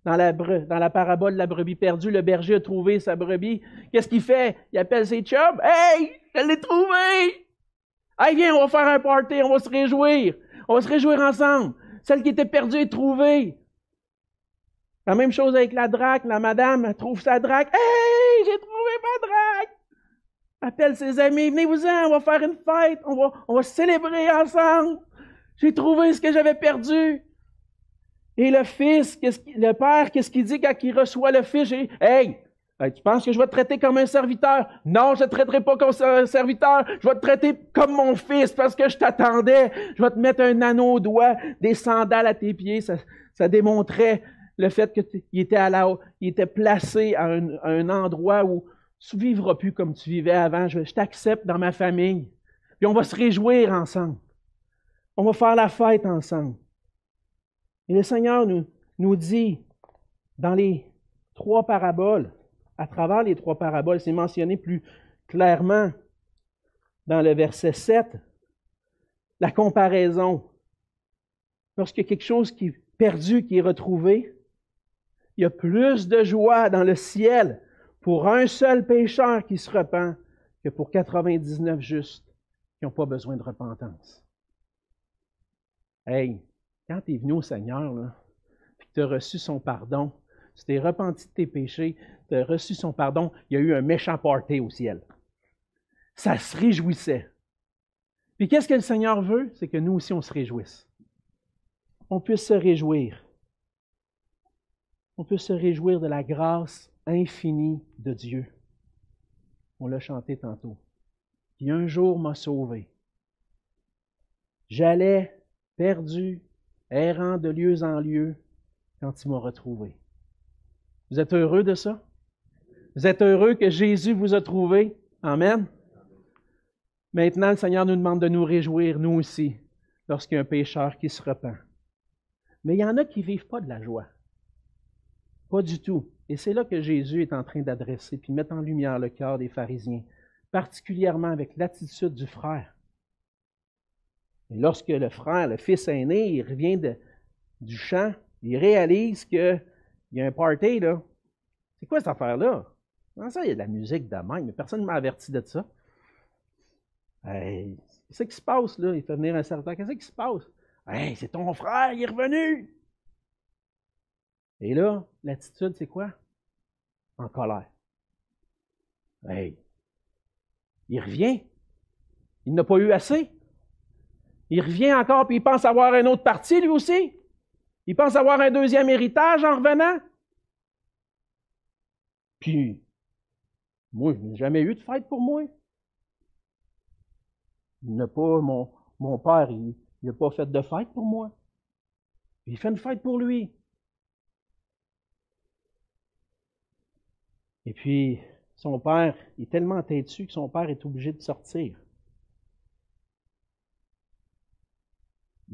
Dans la, parabole de la brebis perdue, le berger a trouvé sa brebis. Qu'est-ce qu'il fait? Il appelle ses chums. Hey, je l'ai trouvé! Hey, viens, on va faire un party, on va se réjouir. On va se réjouir ensemble. Celle qui était perdue est trouvée. La même chose avec la draque. La madame trouve sa draque. Hey, j'ai trouvé ma draque! Appelle ses amis, venez-vous-en, on va faire une fête, on va, on va célébrer ensemble. J'ai trouvé ce que j'avais perdu. Et le fils, le père, qu'est-ce qu'il dit quand il reçoit le fils? Hey, tu penses que je vais te traiter comme un serviteur? Non, je ne te traiterai pas comme un serviteur. Je vais te traiter comme mon fils parce que je t'attendais. Je vais te mettre un anneau au doigt, des sandales à tes pieds. Ça, démontrait le fait qu'il était, il était placé à un, endroit où tu ne vivras plus comme tu vivais avant. Je, je t'accepte dans ma famille. Puis on va se réjouir ensemble. On va faire la fête ensemble. Et le Seigneur nous, dit dans les trois paraboles, à travers les trois paraboles, c'est mentionné plus clairement dans le verset 7, la comparaison. Lorsqu'il y a quelque chose qui est perdu, qui est retrouvé, il y a plus de joie dans le ciel pour un seul pécheur qui se repent que pour 99 justes qui n'ont pas besoin de repentance. Hey, quand tu es venu au Seigneur, puis que tu as reçu son pardon, tu t'es repenti de tes péchés, tu as reçu son pardon, il y a eu un méchant party au ciel. Ça se réjouissait. Puis qu'est-ce que le Seigneur veut? C'est que nous aussi, on se réjouisse. On puisse se réjouir. On peut se réjouir de la grâce infinie de Dieu. On l'a chanté tantôt. Qui un jour m'a sauvé. J'allais perdu, errant de lieu en lieu, quand il m'a retrouvé. Vous êtes heureux de ça? Vous êtes heureux que Jésus vous a trouvé? Amen. Maintenant, le Seigneur nous demande de nous réjouir, nous aussi, lorsqu'il y a un pécheur qui se repent. Mais il y en a qui ne vivent pas de la joie. Pas du tout. Et c'est là que Jésus est en train d'adresser puis mettre en lumière le cœur des pharisiens, particulièrement avec l'attitude du frère. Et lorsque le frère, le fils aîné, il revient du champ, il réalise qu'il y a un party, là. C'est quoi cette affaire-là? Comment ça, il y a de la musique de même, mais personne ne m'a averti de ça. qu'est-ce qui se passe, là? Il fait venir un serviteur. Qu'est-ce qui se passe? Hey, c'est ton frère, il est revenu! Et là, l'attitude, c'est quoi? En colère. Hey, il revient. Il n'a pas eu assez. Il revient encore, puis il pense avoir un autre parti, lui aussi. Il pense avoir un deuxième héritage en revenant. Puis, moi, je n'ai jamais eu de fête pour moi. Il n'a pas, mon, mon père, il n'a pas fait de fête pour moi. Il fait une fête pour lui. Et puis, son père est tellement têtu que son père est obligé de sortir.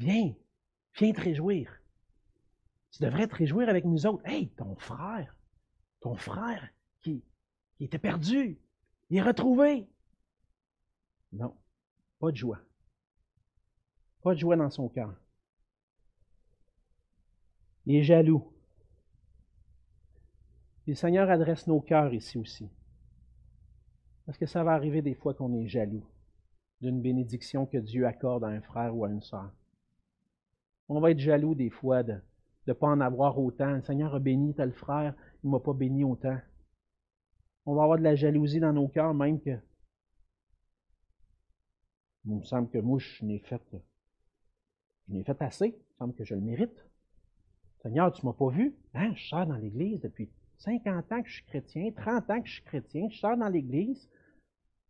Viens, viens te réjouir. Tu devrais te réjouir avec nous autres. Hey, ton frère, ton frère qui, était perdu, il est retrouvé. Non. Pas de joie. Pas de joie dans son cœur. Il est jaloux. le Seigneur adresse nos cœurs ici aussi. Parce que ça va arriver des fois qu'on est jaloux d'une bénédiction que Dieu accorde à un frère ou à une sœur. On va être jaloux des fois de ne pas en avoir autant. Le Seigneur a béni tel frère, il ne m'a pas béni autant. On va avoir de la jalousie dans nos cœurs, même que. Il me semble que moi, je n'ai fait, je n'ai fait assez. Il me semble que je le mérite. Seigneur, tu ne m'as pas vu? Hein? Je sors dans l'Église depuis 50 ans que je suis chrétien, 30 ans que je suis chrétien, je sors dans l'Église.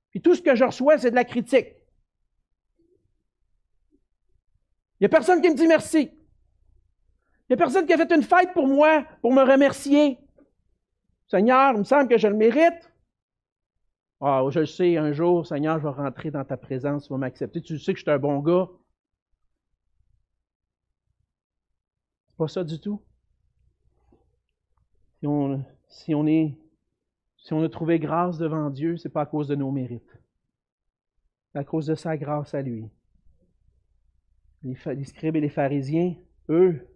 Puis tout ce que je reçois, c'est de la critique. Il n'y a personne qui me dit merci. Il n'y a personne qui a fait une fête pour moi, pour me remercier. Seigneur, il me semble que je le mérite. Ah, je le sais, un jour, Seigneur, je vais rentrer dans ta présence, tu vas m'accepter. Tu sais que je suis un bon gars. C'est pas ça du tout. Si on, si on est si on a trouvé grâce devant Dieu, ce n'est pas à cause de nos mérites. C'est à cause de sa grâce à lui. Les, scribes et les pharisiens, eux,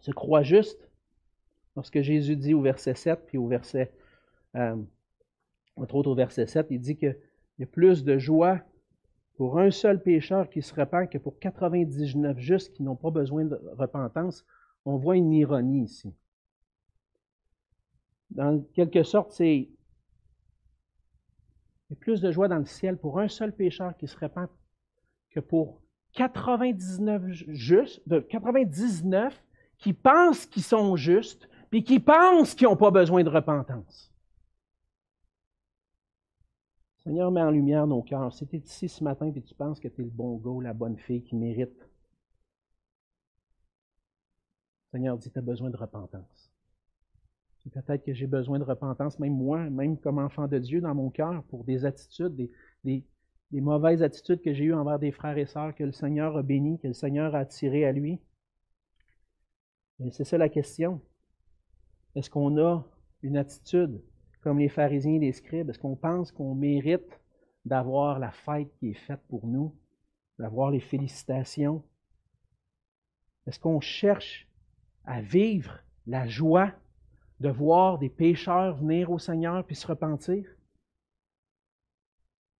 se croient justes. Lorsque Jésus dit au verset 7, puis au verset, euh, entre autres au verset 7, il dit qu'il y a plus de joie pour un seul pécheur qui se repent que pour 99 justes qui n'ont pas besoin de repentance. On voit une ironie ici dans quelque sorte, c'est il y a plus de joie dans le ciel pour un seul pécheur qui se répand que pour 99 justes, de 99 qui pensent qu'ils sont justes, puis qui pensent qu'ils n'ont pas besoin de repentance. Seigneur, mets en lumière nos cœurs. Si tu es ici ce matin et tu penses que tu es le bon gars la bonne fille qui mérite, Seigneur dit, tu as besoin de repentance. Peut-être que j'ai besoin de repentance, même moi, même comme enfant de Dieu, dans mon cœur, pour des attitudes, des, mauvaises attitudes que j'ai eues envers des frères et sœurs que le Seigneur a bénis, que le Seigneur a attirés à lui. C'est ça la question. Est-ce qu'on a une attitude comme les pharisiens et les scribes? Est-ce qu'on pense qu'on mérite d'avoir la fête qui est faite pour nous, d'avoir les félicitations? Est-ce qu'on cherche à vivre la joie de voir des pécheurs venir au Seigneur puis se repentir?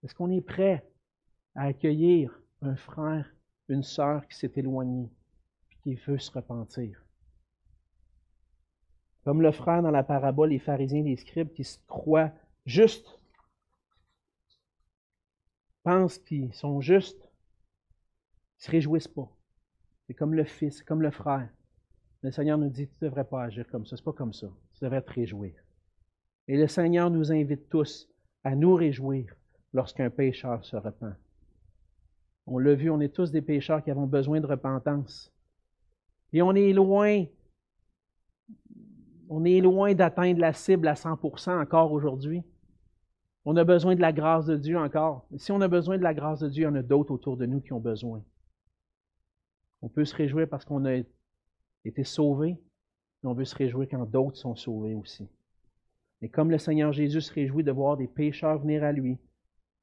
Est-ce qu'on est prêt à accueillir un frère, une sœur qui s'est éloigné et qui veut se repentir? Comme le frère dans la parabole, les pharisiens, les scribes qui se croient justes, pensent qu'ils sont justes, ils ne se réjouissent pas. C'est comme le fils, comme le frère. Le Seigneur nous dit, tu ne devrais pas agir comme ça. Ce n'est pas comme ça. Tu devrais te réjouir. Et le Seigneur nous invite tous à nous réjouir lorsqu'un pécheur se repent. On l'a vu, on est tous des pécheurs qui avons besoin de repentance. Et on est loin, on est loin d'atteindre la cible à 100% encore aujourd'hui. On a besoin de la grâce de Dieu encore. Si on a besoin de la grâce de Dieu, il y en a d'autres autour de nous qui ont besoin. On peut se réjouir parce qu'on a été sauvés, mais on veut se réjouir quand d'autres sont sauvés aussi. Et comme le Seigneur Jésus se réjouit de voir des pécheurs venir à lui,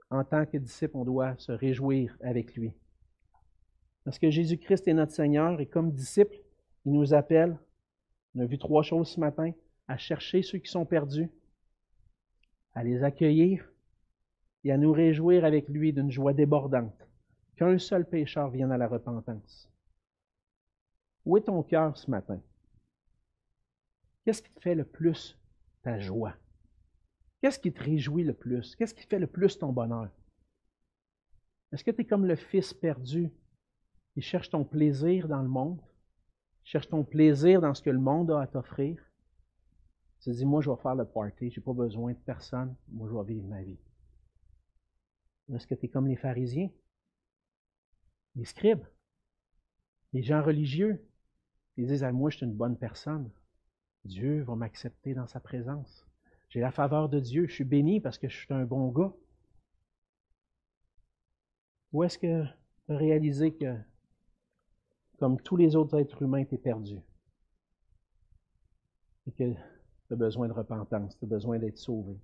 en tant que disciple, on doit se réjouir avec lui. Parce que Jésus-Christ est notre Seigneur et comme disciple, il nous appelle, on a vu trois choses ce matin, à chercher ceux qui sont perdus, à les accueillir et à nous réjouir avec lui d'une joie débordante, qu'un seul pécheur vienne à la repentance. Où est ton cœur ce matin? Qu'est-ce qui te fait le plus ta joie? Qu'est-ce qui te réjouit le plus? Qu'est-ce qui fait le plus ton bonheur? Est-ce que tu es comme le fils perdu? Qui cherche ton plaisir dans le monde, cherche ton plaisir dans ce que le monde a à t'offrir? Tu te dis, moi, je vais faire le party, je n'ai pas besoin de personne, moi, je vais vivre ma vie. Est-ce que tu es comme les pharisiens, les scribes, les gens religieux? Ils disent à moi, je suis une bonne personne. Dieu va m'accepter dans sa présence. J'ai la faveur de Dieu. Je suis béni parce que je suis un bon gars. Ou est-ce que tu as réalisé que, comme tous les autres êtres humains, tu es perdu? Et que tu as besoin de repentance, tu as besoin d'être sauvé.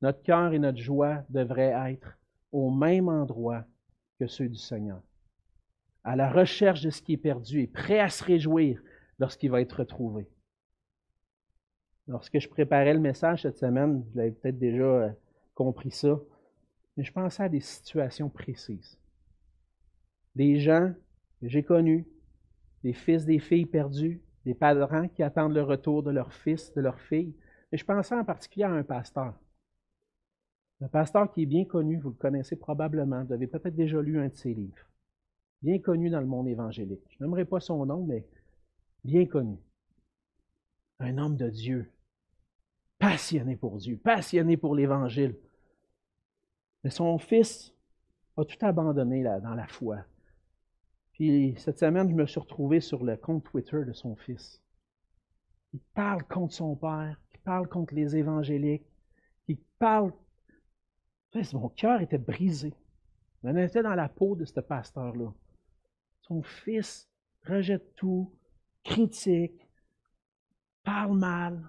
Notre cœur et notre joie devraient être au même endroit que ceux du Seigneur, à la recherche de ce qui est perdu et prêt à se réjouir lorsqu'il va être retrouvé. Lorsque je préparais le message cette semaine, vous l'avez peut-être déjà euh, compris ça, mais je pensais à des situations précises. Des gens que j'ai connus, des fils, des filles perdus, des parents qui attendent le retour de leur fils, de leur fille. Et je pensais en particulier à un pasteur. Un pasteur qui est bien connu, vous le connaissez probablement, vous avez peut-être déjà lu un de ses livres. Bien connu dans le monde évangélique. Je n'aimerais pas son nom, mais bien connu. Un homme de Dieu, passionné pour Dieu, passionné pour l'Évangile. Mais son fils a tout abandonné là, dans la foi. Puis cette semaine, je me suis retrouvé sur le compte Twitter de son fils. Il parle contre son père, il parle contre les évangéliques, il parle. Mon cœur était brisé. On était dans la peau de ce pasteur-là. Son fils rejette tout, critique, parle mal.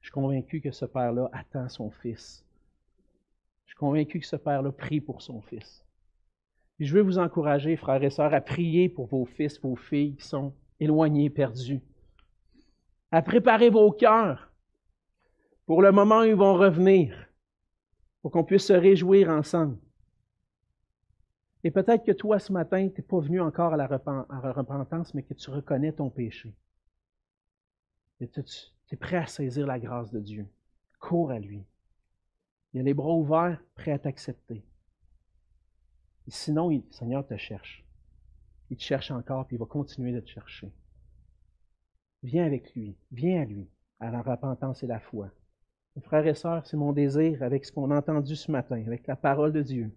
Je suis convaincu que ce père-là attend son fils convaincu que ce père-là prie pour son fils. Je veux vous encourager, frères et sœurs, à prier pour vos fils, vos filles qui sont éloignés, perdus. À préparer vos cœurs pour le moment où ils vont revenir, pour qu'on puisse se réjouir ensemble. Et peut-être que toi, ce matin, tu n'es pas venu encore à la, repentance, mais que tu reconnais ton péché. Et tu es prêt à saisir la grâce de Dieu. Cours à lui. Il a les bras ouverts, prêt à t'accepter. Sinon, le Seigneur te cherche. Il te cherche encore, puis il va continuer de te chercher. Viens avec lui, viens à lui, à la repentance et la foi. frères et sœurs, c'est mon désir, avec ce qu'on a entendu ce matin, avec la parole de Dieu,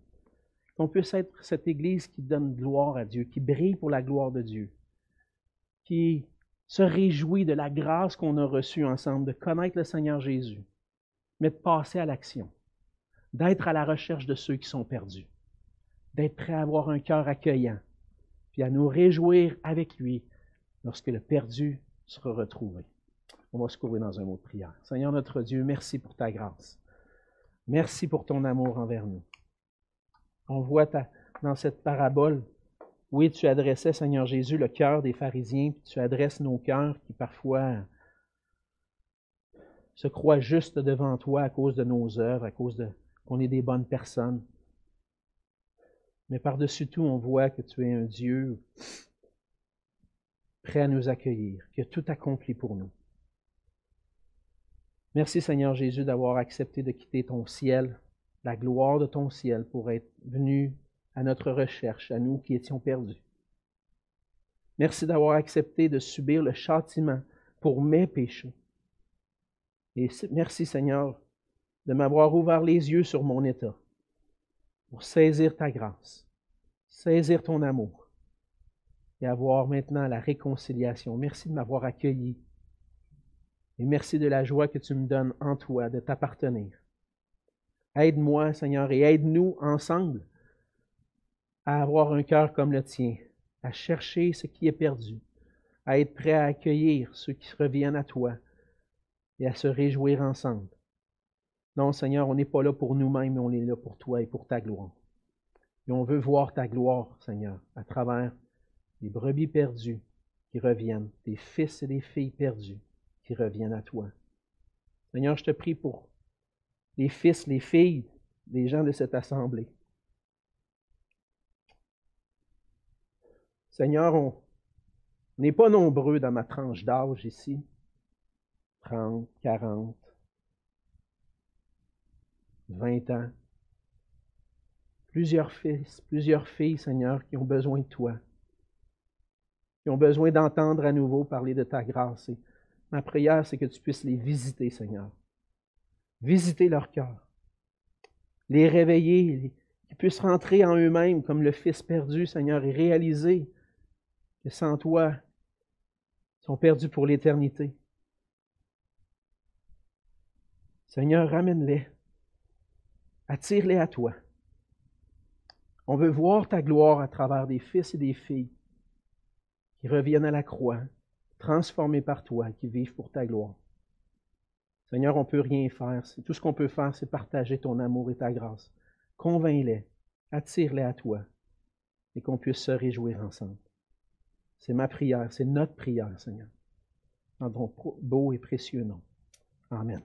qu'on puisse être cette Église qui donne gloire à Dieu, qui brille pour la gloire de Dieu, qui se réjouit de la grâce qu'on a reçue ensemble, de connaître le Seigneur Jésus, mais de passer à l'action d'être à la recherche de ceux qui sont perdus, d'être prêt à avoir un cœur accueillant, puis à nous réjouir avec lui lorsque le perdu sera retrouvé. On va se couvrir dans un mot de prière. Seigneur notre Dieu, merci pour ta grâce. Merci pour ton amour envers nous. On voit dans cette parabole, oui, tu adressais, Seigneur Jésus, le cœur des pharisiens, puis tu adresses nos cœurs qui parfois se croient juste devant toi à cause de nos œuvres, à cause qu'on est des bonnes personnes. Mais par-dessus tout, on voit que tu es un Dieu prêt à nous accueillir, qui a tout accompli pour nous. Merci Seigneur Jésus d'avoir accepté de quitter ton ciel, la gloire de ton ciel, pour être venu à notre recherche, à nous qui étions perdus. Merci d'avoir accepté de subir le châtiment pour mes péchés. Et merci Seigneur de m'avoir ouvert les yeux sur mon état pour saisir ta grâce, saisir ton amour et avoir maintenant la réconciliation. Merci de m'avoir accueilli et merci de la joie que tu me donnes en toi de t'appartenir. Aide-moi, Seigneur, et aide-nous ensemble à avoir un cœur comme le tien, à chercher ce qui est perdu, à être prêt à accueillir ceux qui reviennent à toi et à se réjouir ensemble. Non, Seigneur, on n'est pas là pour nous-mêmes, mais on est là pour toi et pour ta gloire. Et on veut voir ta gloire, Seigneur, à travers les brebis perdues qui reviennent, des fils et des filles perdus qui reviennent à toi. Seigneur, je te prie pour les fils, les filles des gens de cette assemblée. Seigneur, on n'est pas nombreux dans ma tranche d'âge ici. 30, 40, 20 ans. Plusieurs fils, plusieurs filles, Seigneur, qui ont besoin de toi, qui ont besoin d'entendre à nouveau parler de ta grâce. Ma prière, c'est que tu puisses les visiter, Seigneur. Visiter leur cœur. Les réveiller, qu'ils puissent rentrer en eux-mêmes comme le Fils perdu, Seigneur, et réaliser que sans toi, ils sont perdus pour l'éternité. Seigneur, ramène-les. Attire-les à toi. On veut voir ta gloire à travers des fils et des filles qui reviennent à la croix, transformés par toi, qui vivent pour ta gloire. Seigneur, on ne peut rien faire. Tout ce qu'on peut faire, c'est partager ton amour et ta grâce. Convainc-les, attire-les à toi et qu'on puisse se réjouir ensemble. C'est ma prière, c'est notre prière, Seigneur. Dans ton beau et précieux nom. Amen.